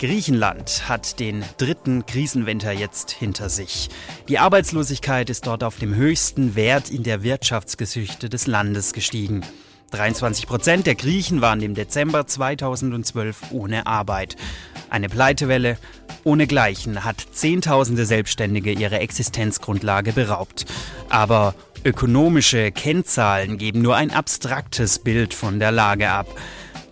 Griechenland hat den dritten Krisenwinter jetzt hinter sich. Die Arbeitslosigkeit ist dort auf dem höchsten Wert in der Wirtschaftsgeschichte des Landes gestiegen. 23 Prozent der Griechen waren im Dezember 2012 ohne Arbeit. Eine Pleitewelle ohnegleichen hat Zehntausende Selbstständige ihre Existenzgrundlage beraubt. Aber ökonomische Kennzahlen geben nur ein abstraktes Bild von der Lage ab.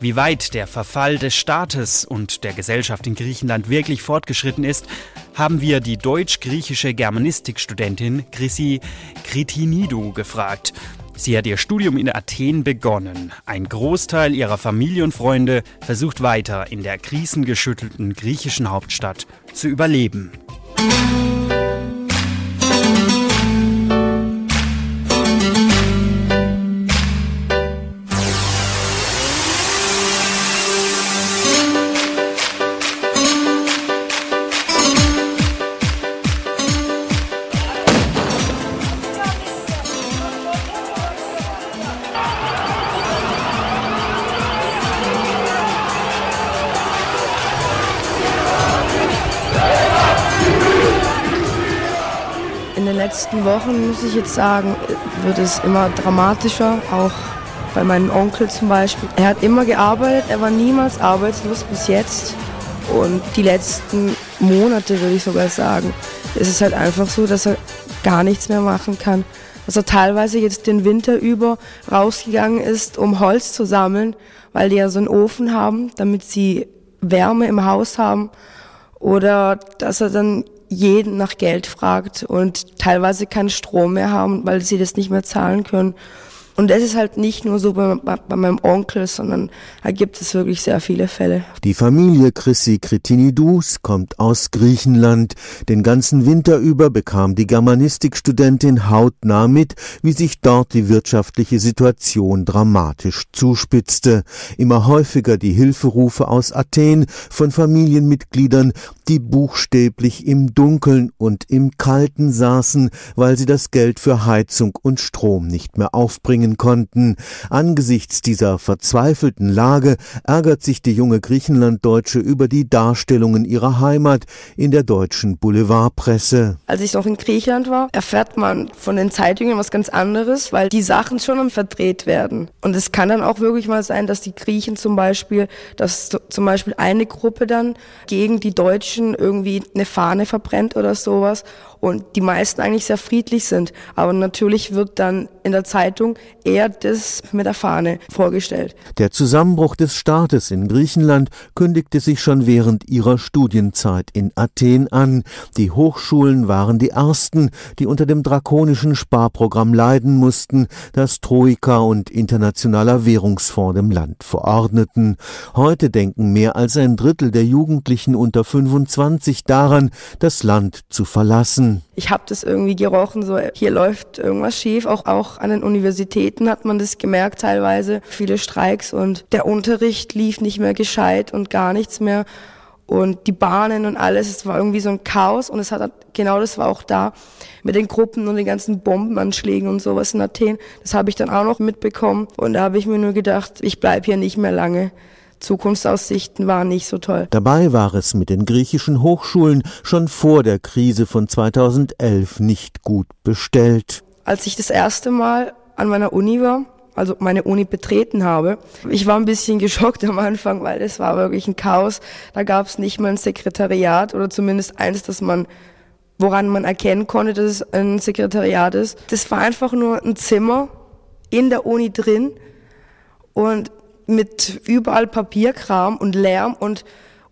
Wie weit der Verfall des Staates und der Gesellschaft in Griechenland wirklich fortgeschritten ist, haben wir die deutsch-griechische Germanistikstudentin Chrissy Kritinidou gefragt. Sie hat ihr Studium in Athen begonnen. Ein Großteil ihrer Familie und Freunde versucht weiter in der krisengeschüttelten griechischen Hauptstadt zu überleben. Letzten Wochen, muss ich jetzt sagen, wird es immer dramatischer, auch bei meinem Onkel zum Beispiel. Er hat immer gearbeitet, er war niemals arbeitslos bis jetzt. Und die letzten Monate, würde ich sogar sagen, ist es halt einfach so, dass er gar nichts mehr machen kann. Dass er teilweise jetzt den Winter über rausgegangen ist, um Holz zu sammeln, weil die ja so einen Ofen haben, damit sie Wärme im Haus haben. Oder dass er dann jeden nach Geld fragt und teilweise keinen Strom mehr haben, weil sie das nicht mehr zahlen können. Und das ist halt nicht nur so bei, bei, meinem Onkel, sondern da gibt es wirklich sehr viele Fälle. Die Familie Chrissy Kritinidous kommt aus Griechenland. Den ganzen Winter über bekam die Germanistikstudentin hautnah mit, wie sich dort die wirtschaftliche Situation dramatisch zuspitzte. Immer häufiger die Hilferufe aus Athen von Familienmitgliedern, die buchstäblich im Dunkeln und im Kalten saßen, weil sie das Geld für Heizung und Strom nicht mehr aufbringen bringen konnten. Angesichts dieser verzweifelten Lage ärgert sich die junge Griechenlanddeutsche über die Darstellungen ihrer Heimat in der deutschen Boulevardpresse. Als ich noch in Griechenland war, erfährt man von den Zeitungen was ganz anderes, weil die Sachen schon verdreht werden. Und es kann dann auch wirklich mal sein, dass die Griechen zum Beispiel, dass zum Beispiel eine Gruppe dann gegen die Deutschen irgendwie eine Fahne verbrennt oder sowas und die meisten eigentlich sehr friedlich sind. Aber natürlich wird dann in der Zeitung eher das mit der Fahne vorgestellt. Der Zusammenbruch des Staates in Griechenland kündigte sich schon während ihrer Studienzeit in Athen an. Die Hochschulen waren die ersten, die unter dem drakonischen Sparprogramm leiden mussten, das Troika und Internationaler Währungsfonds dem Land verordneten. Heute denken mehr als ein Drittel der Jugendlichen unter 25 daran, das Land zu verlassen. Ich habe das irgendwie gerochen, so hier läuft irgendwas schief. Auch, auch an den Universitäten hat man das gemerkt teilweise. Viele Streiks und der Unterricht lief nicht mehr gescheit und gar nichts mehr. Und die Bahnen und alles, es war irgendwie so ein Chaos und es hat genau das war auch da mit den Gruppen und den ganzen Bombenanschlägen und sowas in Athen. Das habe ich dann auch noch mitbekommen und da habe ich mir nur gedacht, ich bleib hier nicht mehr lange. Zukunftsaussichten waren nicht so toll. Dabei war es mit den griechischen Hochschulen schon vor der Krise von 2011 nicht gut bestellt. Als ich das erste Mal an meiner Uni war, also meine Uni betreten habe. Ich war ein bisschen geschockt am Anfang, weil es war wirklich ein Chaos. Da gab es nicht mal ein Sekretariat oder zumindest eins, das man, woran man erkennen konnte, dass es ein Sekretariat ist. Das war einfach nur ein Zimmer in der Uni drin und mit überall Papierkram und Lärm und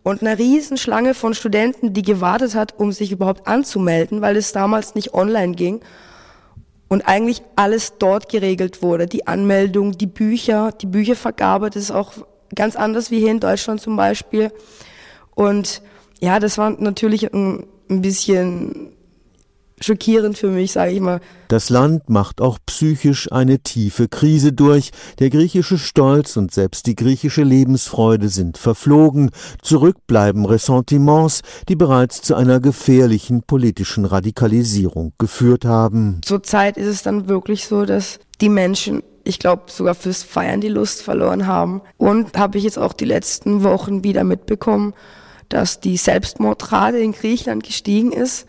und einer Riesenschlange von Studenten, die gewartet hat, um sich überhaupt anzumelden, weil es damals nicht online ging und eigentlich alles dort geregelt wurde. Die Anmeldung, die Bücher, die Büchervergabe, das ist auch ganz anders wie hier in Deutschland zum Beispiel. Und ja, das war natürlich ein, ein bisschen schockierend für mich, sage ich mal. Das Land macht auch psychisch eine tiefe Krise durch. Der griechische Stolz und selbst die griechische Lebensfreude sind verflogen. Zurück bleiben Ressentiments, die bereits zu einer gefährlichen politischen Radikalisierung geführt haben. Zurzeit ist es dann wirklich so, dass die Menschen ich glaube, sogar fürs Feiern die Lust verloren haben. Und habe ich jetzt auch die letzten Wochen wieder mitbekommen, dass die Selbstmordrate in Griechenland gestiegen ist,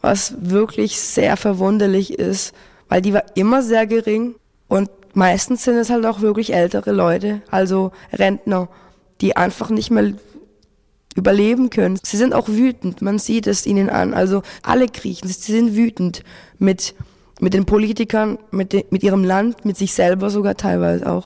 was wirklich sehr verwunderlich ist, weil die war immer sehr gering und meistens sind es halt auch wirklich ältere Leute, also Rentner, die einfach nicht mehr überleben können. Sie sind auch wütend, man sieht es ihnen an. Also alle Griechen, sie sind wütend mit, mit den Politikern, mit, de, mit ihrem Land, mit sich selber sogar teilweise auch.